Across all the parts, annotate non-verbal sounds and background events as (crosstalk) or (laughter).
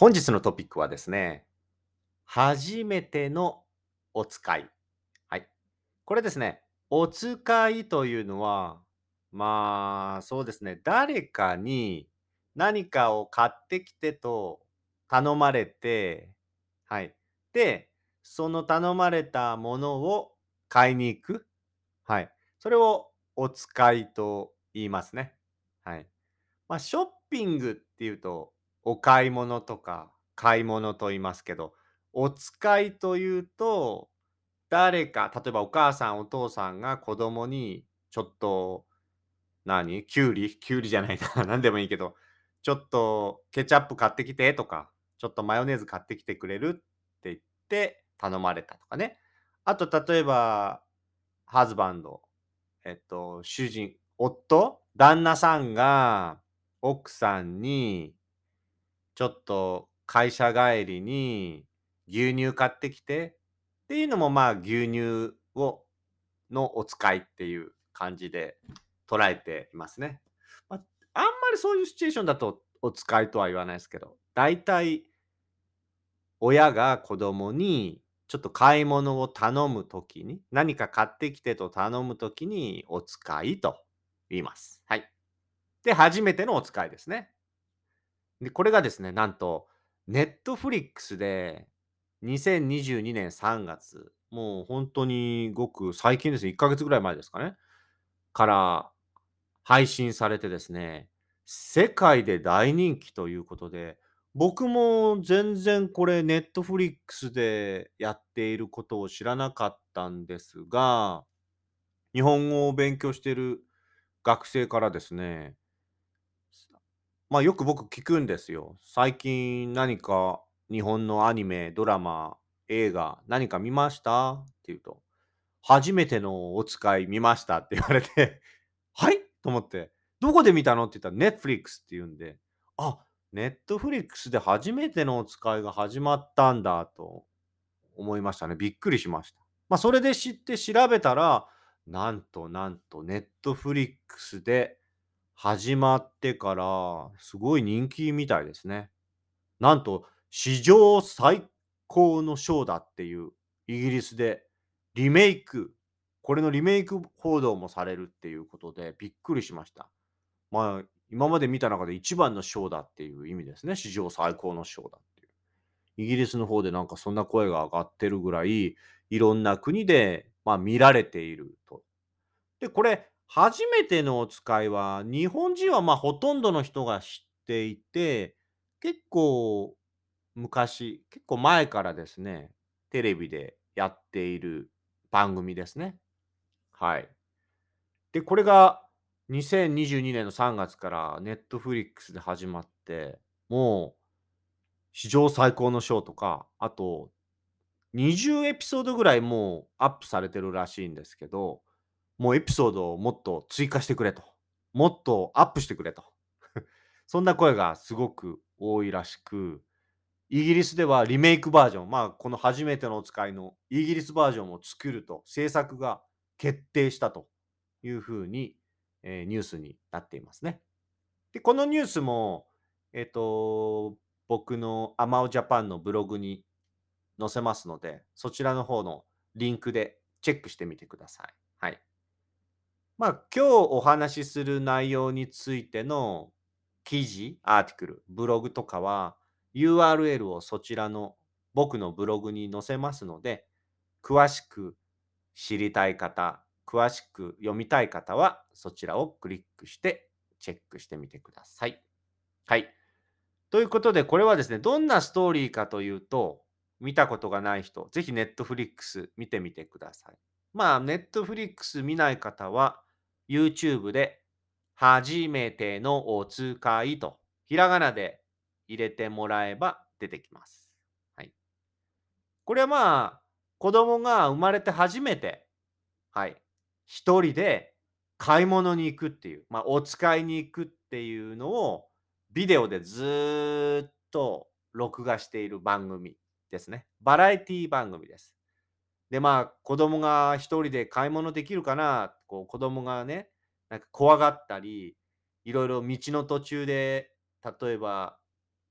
本日のトピックはですね、初めてのお使い。はい。これですね、お使いというのは、まあ、そうですね、誰かに何かを買ってきてと頼まれて、はい。で、その頼まれたものを買いに行く。はい。それをお使いと言いますね。はい。まあ、ショッピングっていうと、お買い物とか買い物と言いますけど、お使いというと、誰か、例えばお母さん、お父さんが子供にちょっと、何？きゅうりきゅうりじゃないな。(laughs) 何でもいいけど、ちょっとケチャップ買ってきてとか、ちょっとマヨネーズ買ってきてくれるって言って頼まれたとかね。あと例えば、ハズバンド、えっと、主人、夫、旦那さんが奥さんに、ちょっと会社帰りに牛乳買ってきてっていうのもまあ牛乳をのお使いっていう感じで捉えていますね。まあ、あんまりそういうシチュエーションだとお使いとは言わないですけど、大体親が子供にちょっと買い物を頼むときに、何か買ってきてと頼むときにお使いと言います。はい。で、初めてのお使いですね。で、これがですね、なんと、ネットフリックスで2022年3月、もう本当にごく最近ですね、1ヶ月ぐらい前ですかね、から配信されてですね、世界で大人気ということで、僕も全然これネットフリックスでやっていることを知らなかったんですが、日本語を勉強している学生からですね、まあよく僕聞くんですよ。最近何か日本のアニメ、ドラマ、映画何か見ました？って言うと、初めてのお使い見ましたって言われてはい？と思って、どこで見たの？って言ったら、ネットフリックスって言うんで、あ、ネットフリックスで初めてのお使いが始まったんだと思いましたね。びっくりしました。まあ、それで知って調べたら、なんとなんと、ネットフリックスで始まってから、すごい人気みたいですね。なんと、史上最高のショーだっていうイギリスでリメイク、これのリメイク報道もされるっていうことでびっくりしました。まあ、今まで見た中で一番のショーだっていう意味ですね。史上最高のショーだっていう。イギリスの方でなんかそんな声が上がってるぐらい、いろんな国で、まあ、見られていると。で、これ、初めてのお使いは、日本人はまあほとんどの人が知っていて、結構昔、結構前からですね、テレビでやっている番組ですね。はい。で、これが2022年の3月からネットフリックスで始まって、もう史上最高のショーとか、あと20エピソードぐらいもうアップされてるらしいんですけど、もうエピソードをもっと追加してくれと。もっとアップしてくれと。(laughs) そんな声がすごく多いらしく、イギリスではリメイクバージョン、まあこの初めてのお使いのイギリスバージョンを作ると制作が決定したというふうに、えー、ニュースになっていますね。で、このニュースも、えっ、ー、と、僕のアマオジャパンのブログに載せますので、そちらの方のリンクでチェックしてみてください。はい。まあ、今日お話しする内容についての記事、アーティクル、ブログとかは URL をそちらの僕のブログに載せますので、詳しく知りたい方、詳しく読みたい方はそちらをクリックしてチェックしてみてください。はい。ということで、これはですね、どんなストーリーかというと、見たことがない人、ぜひ Netflix 見てみてください。まあ、Netflix 見ない方は、YouTube で初めてのお使いとひらがなで入れてもらえば出てきます。はい。これはまあ、子供が生まれて初めて、はい、一人で買い物に行くっていう、まあ、お使いに行くっていうのをビデオでずっと録画している番組ですね。バラエティ番組です。で、まあ、子供が一人で買い物できるかな、こう子供がね、なんか怖がったり、いろいろ道の途中で、例えば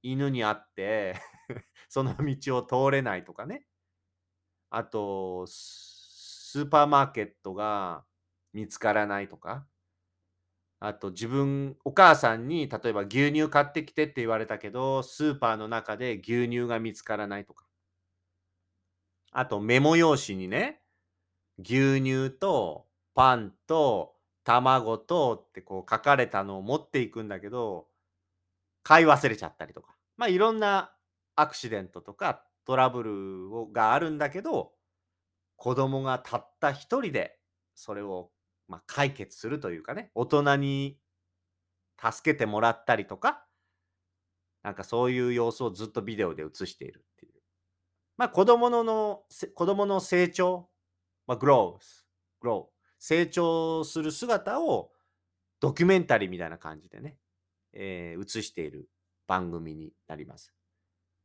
犬に会って (laughs) その道を通れないとかね。あと、スーパーマーケットが見つからないとか。あと自分、お母さんに例えば牛乳買ってきてって言われたけど、スーパーの中で牛乳が見つからないとか。あとメモ用紙にね、牛乳とパンと卵とってこう書かれたのを持っていくんだけど、買い忘れちゃったりとか。まあいろんなアクシデントとかトラブルをがあるんだけど、子供がたった一人でそれをま、解決するというかね、大人に助けてもらったりとか、なんかそういう様子をずっとビデオで映しているっていう。まあ子供のの、子供の成長、まあ、growth, grow, 成長する姿をドキュメンタリーみたいな感じでね、えー、映している番組になります。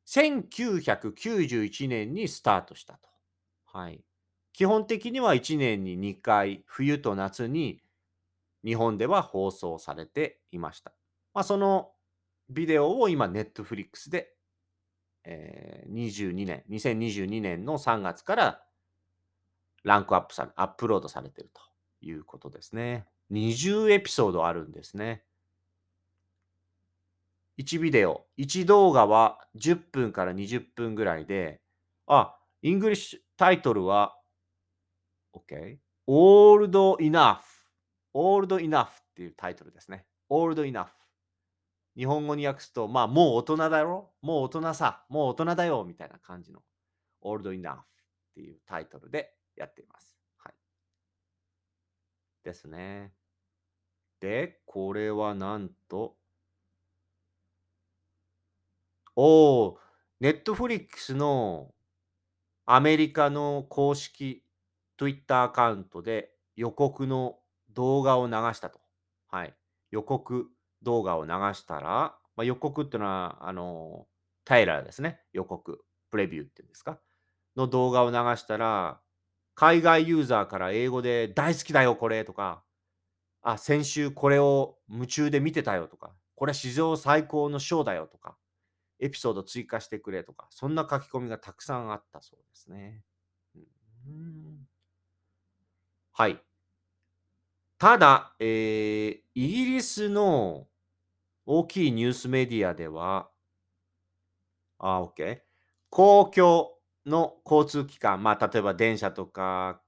1991年にスタートしたと。はい。基本的には1年に2回、冬と夏に日本では放送されていました。まあ、そのビデオを今、ネットフリックスで、えー、22年、2022年の3月からランクアップされ、アップロードされてるということですね。20エピソードあるんですね。1ビデオ、1動画は10分から20分ぐらいで、あ、イングリッシュタイトルは OK。Old Enough。Old Enough っていうタイトルですね。Old Enough。日本語に訳すと、まあ、もう大人だろ？もう大人さ。もう大人だよみたいな感じの Old Enough っていうタイトルでやっています。はい。ですね。で、これはなんと、おー、Netflix のアメリカの公式 Twitter アカウントで予告の動画を流したと。はい。予告動画を流したら、まあ、予告っていうのは、あの、タイラーですね。予告、プレビューっていうんですか？の動画を流したら、海外ユーザーから英語で大好きだよ、これとか、あ、先週これを夢中で見てたよとか、これ史上最高のショーだよとか、エピソード追加してくれとか、そんな書き込みがたくさんあったそうですね。うんはい。ただ、えー、イギリスの大きいニュースメディアでは、あ、OK。公共の交通機関、まあ、例えば電車とか、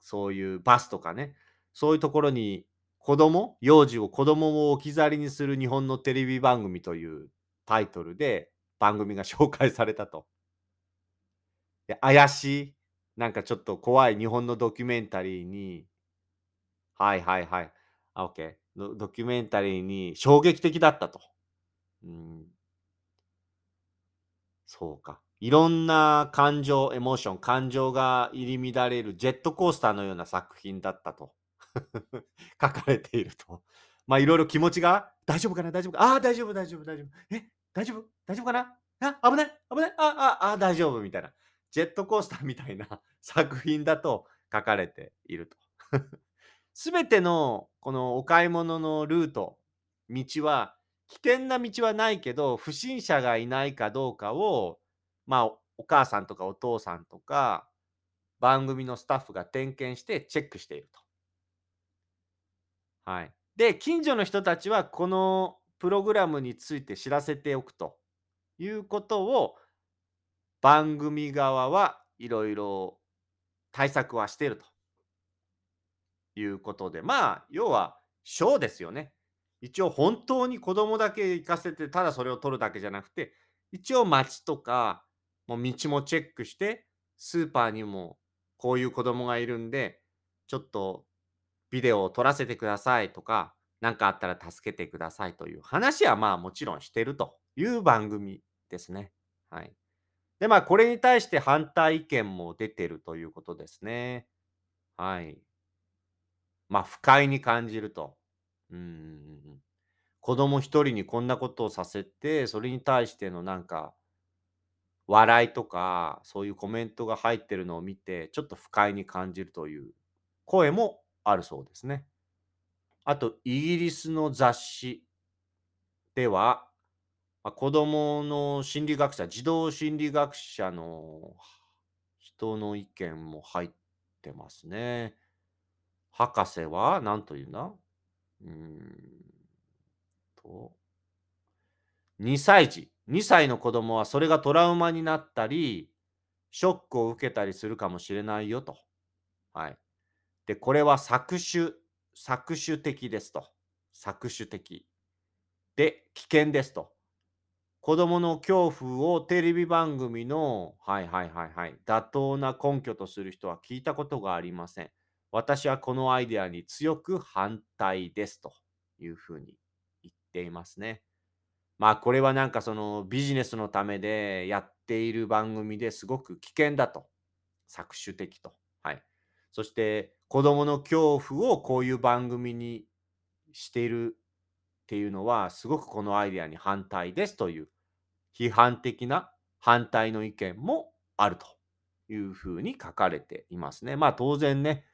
そういうバスとかね、そういうところに子供、幼児を子供を置き去りにする日本のテレビ番組というタイトルで番組が紹介されたと。で怪しいなんかちょっと怖い日本のドキュメンタリーに、はいはいはい。あ、OK。ドドキュメンタリーに衝撃的だったと。うん。そうか。いろんな感情、エモーション、感情が入り乱れるジェットコースターのような作品だったと。(laughs) 書かれていると。まあいろいろ気持ちが大丈夫かな？大丈夫か？ああ、大丈夫、大丈夫、大丈夫。え？大丈夫？大丈夫かな？あ？危ない？危ない？あ？あ、あ？大丈夫？みたいな。ジェットコースターみたいな (laughs) 作品だと書かれていると。(laughs) すべてのこのお買い物のルート、道は危険な道はないけど、不審者がいないかどうかを、まあ、お母さんとかお父さんとか、番組のスタッフが点検してチェックしていると。はい。で、近所の人たちはこのプログラムについて知らせておくということを番組側はいろいろ対策はしているということで、まあ、要は、ショーですよね。一応、本当に子供だけ行かせて、ただそれを取るだけじゃなくて、一応、街とか、もう道もチェックして、スーパーにもこういう子供がいるんで、ちょっとビデオを撮らせてくださいとか、何かあったら助けてくださいという話はまあもちろんしてるという番組ですね。はい。で、まあ、これに対して反対意見も出てるということですね。はい。まあ、不快に感じると。うん。子供一人にこんなことをさせて、それに対してのなんか、笑いとか、そういうコメントが入ってるのを見て、ちょっと不快に感じるという声もあるそうですね。あと、イギリスの雑誌では、まあ、子供の心理学者、児童心理学者の人の意見も入ってますね。博士は何と言うんだうーんと、2歳児、2歳の子供はそれがトラウマになったり、ショックを受けたりするかもしれないよと。はい。で、これは搾取、搾取的ですと。搾取的。で、危険ですと。子供の恐怖をテレビ番組の、はいはいはいはい、妥当な根拠とする人は聞いたことがありません。私はこのアイデアに強く反対ですというふうに言っていますね。まあこれはなんかそのビジネスのためでやっている番組ですごく危険だと。搾取的と。はい。そして子供の恐怖をこういう番組にしているっていうのはすごくこのアイデアに反対ですという批判的な反対の意見もあるというふうに書かれていますね。まあ当然ね、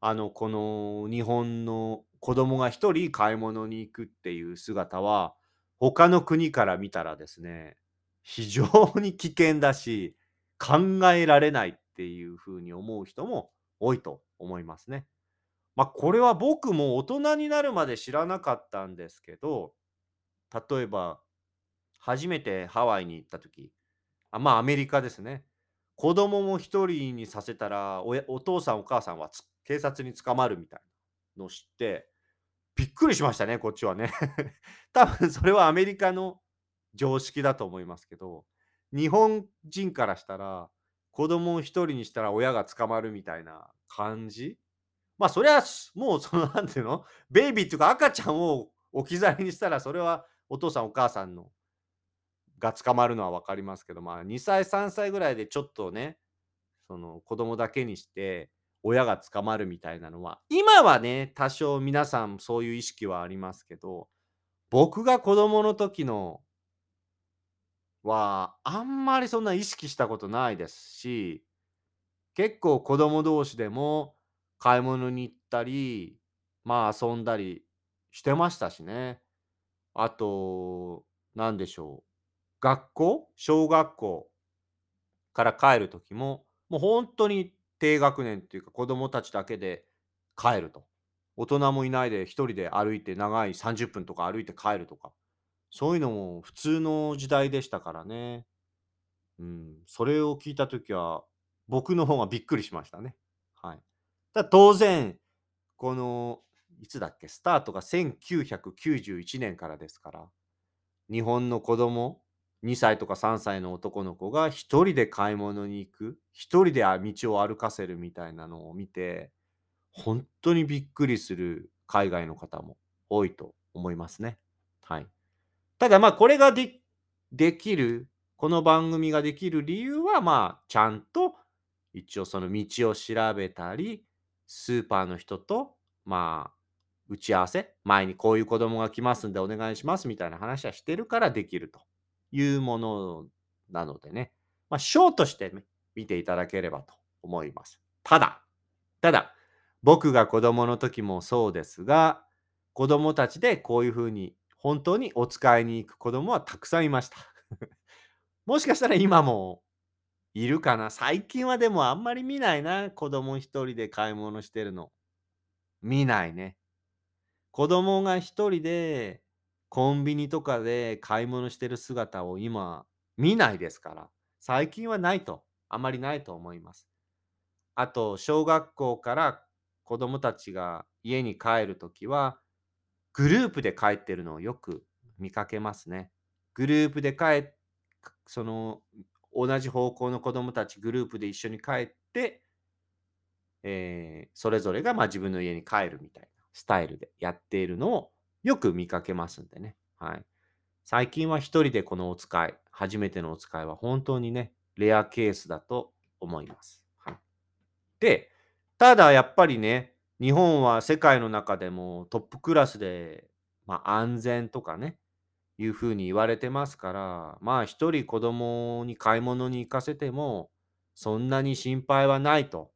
あのこの日本の子供が一人買い物に行くっていう姿は他の国から見たらですね、非常に危険だし、考えられないっていうふうに思う人も多いと思いますね。まあ、これは僕も大人になるまで知らなかったんですけど、例えば、初めてハワイに行った時、あ、まあ、アメリカですね。子供も一人にさせたら、お父さんお母さんは警察に捕まるみたいなのを知ってびっくりしましたね、こっちはね。(laughs) 多分それはアメリカの常識だと思いますけど、日本人からしたら、子供を一人にしたら親が捕まるみたいな感じ？まあそれはもうそのなんていうの？ベイビーっていうか赤ちゃんを置き去りにしたらそれはお父さんお母さんのが捕まるのは分かりますけどまあ2歳3歳ぐらいでちょっとねその子供だけにして親が捕まるみたいなのは、今はね、多少皆さんそういう意識はありますけど、僕が子供の時のは、あんまりそんな意識したことないですし、結構子供同士でも買い物に行ったり、まあ遊んだりしてましたしね。あと、なんでしょう。学校小学校から帰る時も、もう本当に低学年っていうか子供たちだけで帰ると。大人もいないで一人で歩いて長い30分とか歩いて帰るとか。そういうのも普通の時代でしたからね。うん。それを聞いたときは僕の方がびっくりしましたね。はい。だ当然、この、いつだっけ、スタートが1991年からですから、日本の子供2歳とか3歳の男の子が1人で買い物に行く、1人で道を歩かせるみたいなのを見て、本当にびっくりする海外の方も多いと思いますね。はい。ただまあこれができる、この番組ができる理由はまあちゃんと一応その道を調べたり、スーパーの人とまあ打ち合わせ、前にこういう子供が来ますんでお願いしますみたいな話はしてるからできると。いうものなのでね、まあ、ショーとして、ね、見ていただければと思います。ただ、ただ、僕が子供の時もそうですが、子供たちでこういうふうに本当にお使いに行く子供はたくさんいました。(laughs) もしかしたら今もいるかな最近はでもあんまり見ないな。子供一人で買い物してるの。見ないね。子供が一人でコンビニとかで買い物してる姿を今見ないですから、最近はないと、あまりないと思います。あと、小学校から子供たちが家に帰るときは、グループで帰ってるのをよく見かけますね。グループで帰っその同じ方向の子供たちグループで一緒に帰って、えー、それぞれがま自分の家に帰るみたいなスタイルでやっているのをよく見かけますんでね。はい。最近は一人でこのお使い、初めてのお使いは本当にね、レアケースだと思います。はい、で、ただやっぱりね、日本は世界の中でもトップクラスで、まあ、安全とかね、いうふうに言われてますから、まあ一人子供に買い物に行かせても、そんなに心配はないと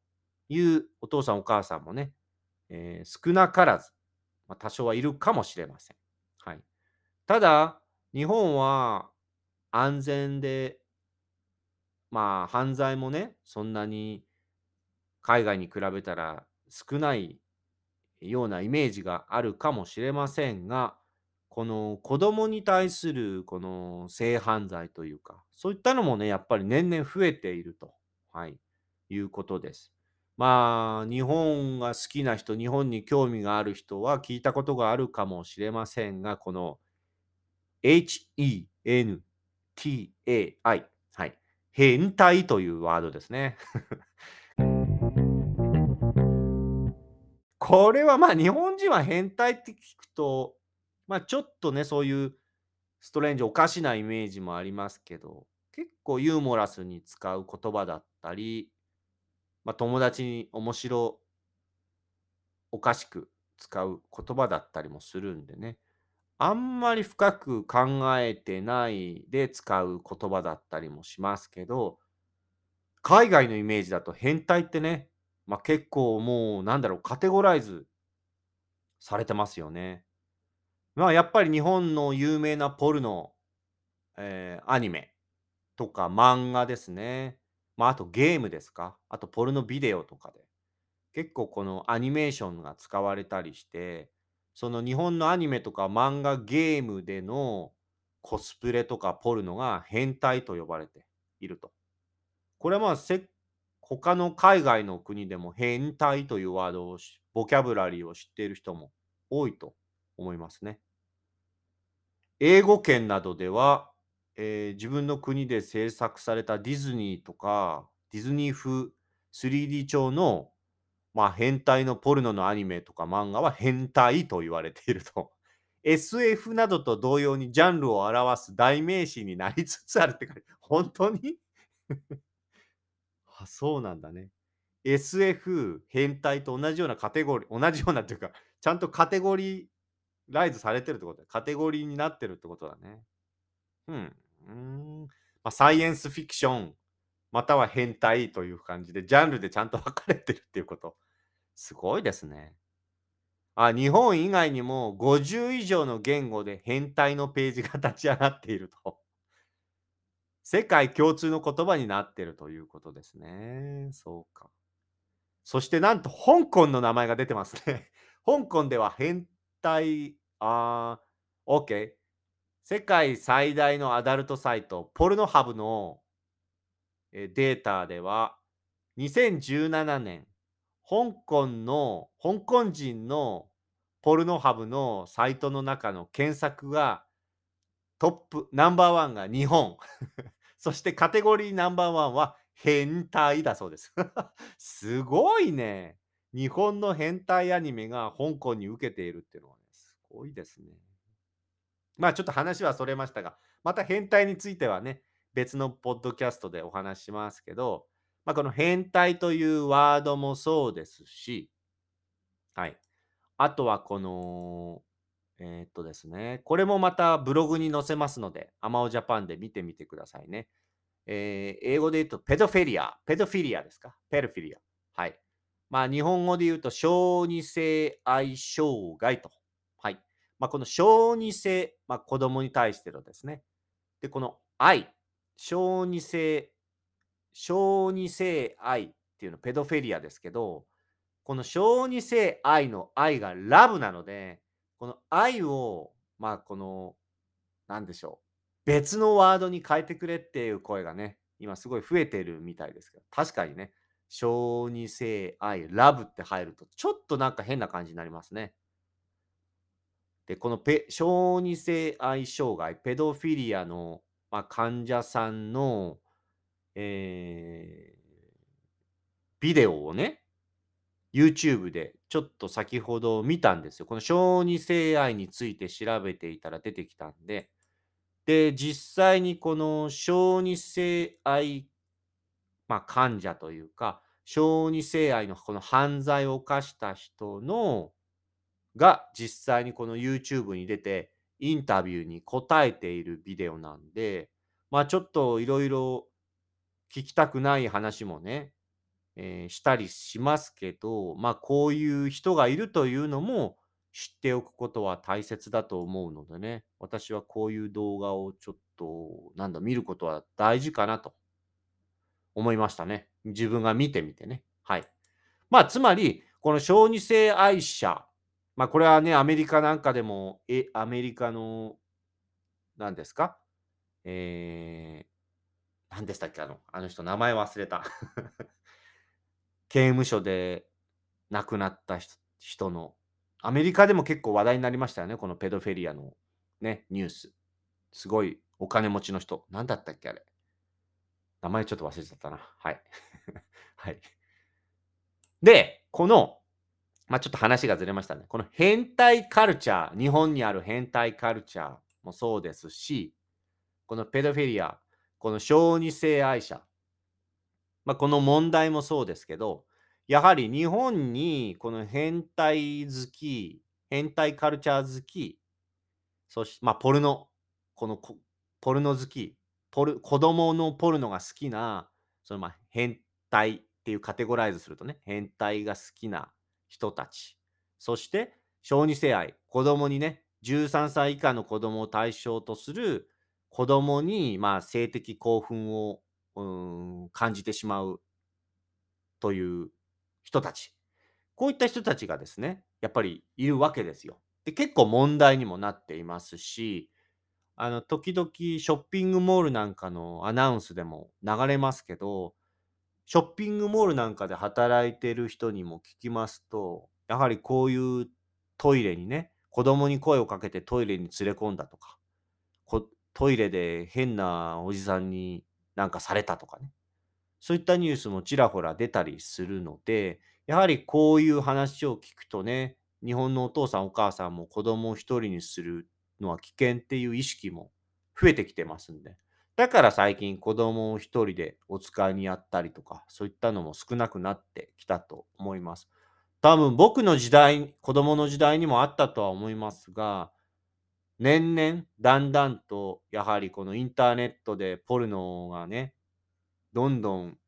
いうお父さんお母さんもね、えー、少なからずまあ、多少はいるかもしれません。はい。ただ、日本は安全でまあ、犯罪もね、そんなに海外に比べたら少ないようなイメージがあるかもしれませんが、この子供に対するこの性犯罪というか、そういったのもね、やっぱり年々増えていると、はい、いうことです。まあ、日本が好きな人、日本に興味がある人は聞いたことがあるかもしれませんが、この HENTAI、はい、変態というワードですね。(laughs) これはまあ日本人は変態って聞くと、まあちょっとね、そういうストレンジ、おかしなイメージもありますけど、結構ユーモラスに使う言葉だったり、まあ、友達に面白おかしく使う言葉だったりもするんでね。あんまり深く考えてないで使う言葉だったりもしますけど、海外のイメージだと変態ってね、まあ、結構もうなんだろう、カテゴライズされてますよね。まあやっぱり日本の有名なポルノ、えーアニメとか漫画ですね。まああとゲームですか？あとポルノビデオとかで。結構このアニメーションが使われたりして、その日本のアニメとか漫画ゲームでのコスプレとかポルノが変態と呼ばれていると。これはまあせ他の海外の国でも変態というワードをしボキャブラリーを知っている人も多いと思いますね。英語圏などでは、えー自分の国で制作されたディズニーとかディズニー風 3D 調のまあ、変態のポルノのアニメとか漫画は変態と言われていると。(laughs) SF などと同様にジャンルを表す代名詞になりつつあるって書いて、本当に？(laughs) あ、そうなんだね。SF、変態と同じようなカテゴリー、同じようなっていうか、ちゃんとカテゴリーライズされてるってことだ。カテゴリーになってるってことだね。うん。うんまあ、サイエンスフィクション、または変態という感じで、ジャンルでちゃんと分かれてるっていうこと。すごいですね。あ、日本以外にも50以上の言語で変態のページが立ち上がっていると。世界共通の言葉になっているということですね。そうか。そしてなんと香港の名前が出てますね。香港では変態、あー、OK。世界最大のアダルトサイト、ポルノハブのデータでは、2017年、香港の、香港人のポルノハブのサイトの中の検索がトップ、ナンバーワンが日本。(laughs) そしてカテゴリーナンバーワンは変態だそうです。(laughs) すごいね。日本の変態アニメが香港に受けているっていうのはね、すごいですね。まあちょっと話はそれましたが、また変態についてはね、別のポッドキャストでお話しますけど、まあ、この変態というワードもそうですし、はい。あとはこの、えーっとですね、これもまたブログに載せますので、アマオジャパンで見てみてくださいね。えー英語で言うと、ペドフェリア。ペドフィリアですか？ペドフィリア。はい。まあ、日本語で言うと、小児性愛障害と。まあ、この小児性、まあ、子供に対してのですね。で、この愛、小児性、小児性愛っていうの、ペドフェリアですけど、この小児性愛の愛がラブなので、この愛を、まあ、この、なんでしょう。別のワードに変えてくれっていう声がね、今すごい増えてるみたいですけど、確かにね、小児性愛、ラブって入ると、ちょっとなんか変な感じになりますね。で、このペ小児性愛障害、ペドフィリアの、まあ、患者さんの、えービデオをね、YouTube でちょっと先ほど見たんですよ。この小児性愛について調べていたら出てきたんで、で、実際にこの小児性愛、まあ、患者というか、小児性愛のこの犯罪を犯した人のが実際にこの YouTube に出てインタビューに答えているビデオなんで、まあちょっといろいろ聞きたくない話もね、えーしたりしますけど、まあこういう人がいるというのも知っておくことは大切だと思うのでね、私はこういう動画をちょっと、なんだ、見ることは大事かなと思いましたね。自分が見てみてね。はい。まあ、つまり、この小児性愛者、まあ、これはね、アメリカなんかでも、え、アメリカの、何ですか？えー、何でしたっけあの、あの人、名前忘れた。(laughs) 刑務所で亡くなった人の、アメリカでも結構話題になりましたよね、このペドフェリアのね、ニュース。すごいお金持ちの人。何だったっけあれ。名前ちょっと忘れちゃったな。はい。(laughs) はい。(laughs) で、この、まあ、ちょっと話がずれましたね。この変態カルチャー、日本にある変態カルチャーもそうですし、このペドフィリア、この小児性愛者、まあ、この問題もそうですけど、やはり日本にこの変態好き、変態カルチャー好き、そして、まあ、ポルノ、このポルノ好き、ポル子供のポルノが好きな、そのまあ変態っていうカテゴライズするとね、変態が好きな人たち。そして、小児性愛、子供にね、13歳以下の子供を対象とする子供にまあ性的興奮をうん感じてしまうという人たち。こういった人たちがですね、やっぱりいるわけですよ。で、結構問題にもなっていますし、あの、時々ショッピングモールなんかのアナウンスでも流れますけど、ショッピングモールなんかで働いてる人にも聞きますと、やはりこういうトイレにね、子供に声をかけてトイレに連れ込んだとか、トイレで変なおじさんになんかされたとかね。そういったニュースもちらほら出たりするので、やはりこういう話を聞くとね、日本のお父さんお母さんも子供を一人にするのは危険っていう意識も増えてきてますんで。だから最近子供を一人でお使いにやったりとか、そういったのも少なくなってきたと思います。多分僕の時代、子供の時代にもあったとは思いますが、年々だんだんとやはりこのインターネットでポルノがね、どんどん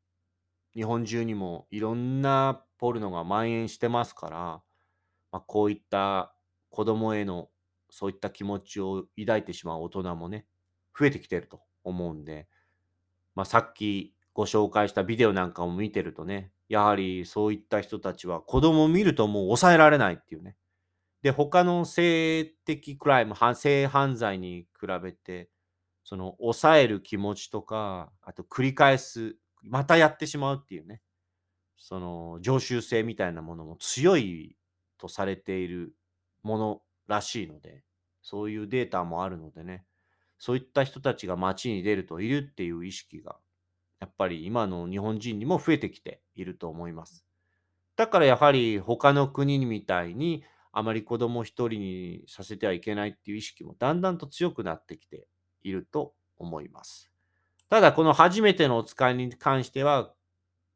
日本中にもいろんなポルノが蔓延してますから、まあ、こういった子供へのそういった気持ちを抱いてしまう大人もね、増えてきてると思うんで、まあ、さっきご紹介したビデオなんかも見てるとね、やはりそういった人たちは子供を見るともう抑えられないっていうね。で、他の性的クライム、性犯罪に比べて、その抑える気持ちとか、あと繰り返す、またやってしまうっていうね、その常習性みたいなものも強いとされているものらしいので、そういうデータもあるのでね、そういった人たちが街に出るといるっていう意識が、やっぱり今の日本人にも増えてきていると思います。だからやはり他の国みたいにあまり子供一人にさせてはいけないっていう意識もだんだんと強くなってきていると思います。ただこの初めてのお使いに関しては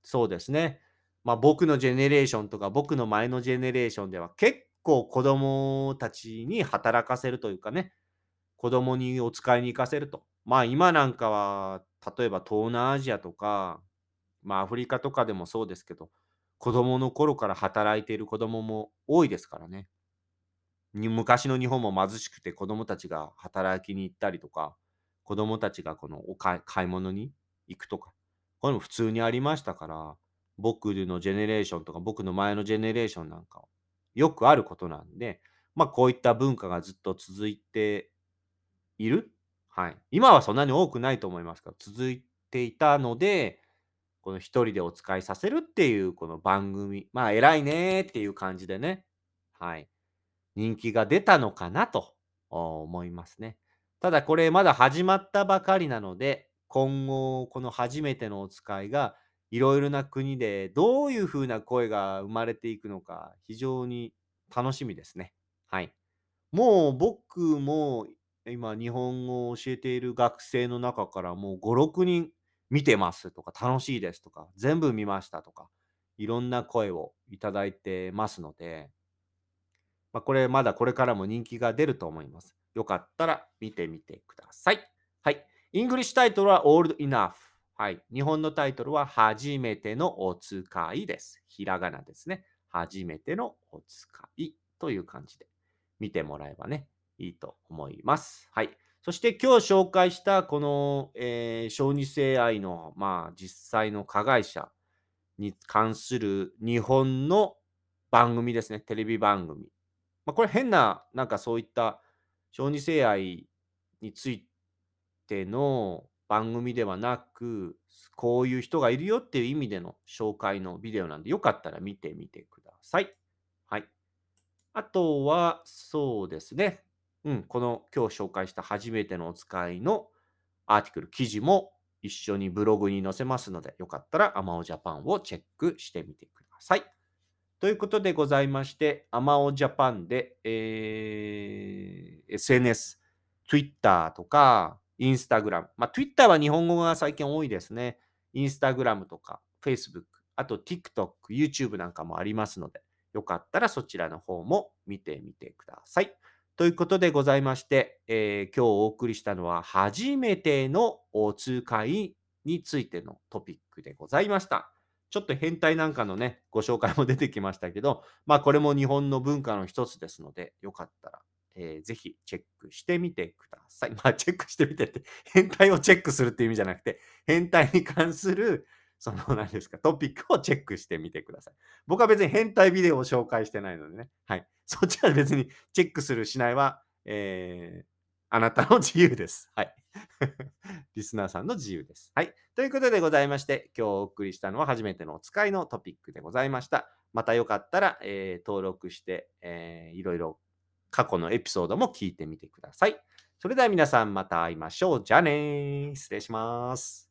そうですね。まあ僕のジェネレーションとか僕の前のジェネレーションでは結構子供たちに働かせるというかね、子供にお使いに行かせると。まあ今なんかは、例えば東南アジアとか、まあアフリカとかでもそうですけど、子供の頃から働いている子供も多いですからね。昔の日本も貧しくて子供たちが働きに行ったりとか、子供たちがこのお買い物に行くとか、これも普通にありましたから、僕のジェネレーションとか僕の前のジェネレーションなんかよくあることなんで、まあ、こういった文化がずっと続いている？はい。今はそんなに多くないと思いますが、続いていたので、この一人でお使いさせるっていうこの番組、まあ偉いねっていう感じでね、はい。人気が出たのかなと思いますね。ただこれまだ始まったばかりなので、今後この初めてのお使いがいろいろな国でどういうふうな声が生まれていくのか非常に楽しみですね。はい。もう僕も今日本語を教えている学生の中からもう5、6人見てますとか楽しいですとか全部見ましたとかいろんな声をいただいてますので、まあ、これまだこれからも人気が出ると思います。よかったら見てみてください。はい。イングリッシュタイトルは Old Enough。はい。日本のタイトルは初めてのお使いです。ひらがなですね。初めてのお使いという感じで。見てもらえばね、いいと思います。はい。そして今日紹介したこの、えー、小児性愛の、まあ、実際の加害者に関する日本の番組ですね、テレビ番組。まあ、これ変な、なんかそういった小児性愛についての番組ではなく、こういう人がいるよっていう意味での紹介のビデオなんで、よかったら見てみてください。はい。あとは、そうですね。うん、この今日紹介した初めてのお使いのアーティクル、記事も一緒にブログに載せますので、よかったらアマオジャパンをチェックしてみてください。ということでございまして、アマオジャパンで、えー、SNS、Twitter とか、インスタグラム。まあ、Twitter は日本語が最近多いですね。インスタグラムとか、Facebook、あと TikTok、YouTube なんかもありますので、よかったらそちらの方も見てみてください。ということでございまして、えー、今日お送りしたのは初めてのお通会についてのトピックでございました。ちょっと変態なんかのね、ご紹介も出てきましたけど、まあこれも日本の文化の一つですので、よかったらえー、ぜひチェックしてみてください。まあ、チェックしてみてって、変態をチェックするっていう意味じゃなくて、変態に関する、その (laughs) 何ですか、トピックをチェックしてみてください。僕は別に変態ビデオを紹介してないのでね。はい。(laughs) そっちは別にチェックするしないは、えー、あなたの自由です。はい。(laughs) リスナーさんの自由です。はい。ということでございまして、今日お送りしたのは初めてのお使いのトピックでございました。またよかったら、えー、登録して、えー、いろいろ過去のエピソードも聞いてみてください。それでは皆さんまた会いましょう。じゃあね失礼します。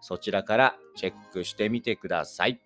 そちらからチェックしてみてください。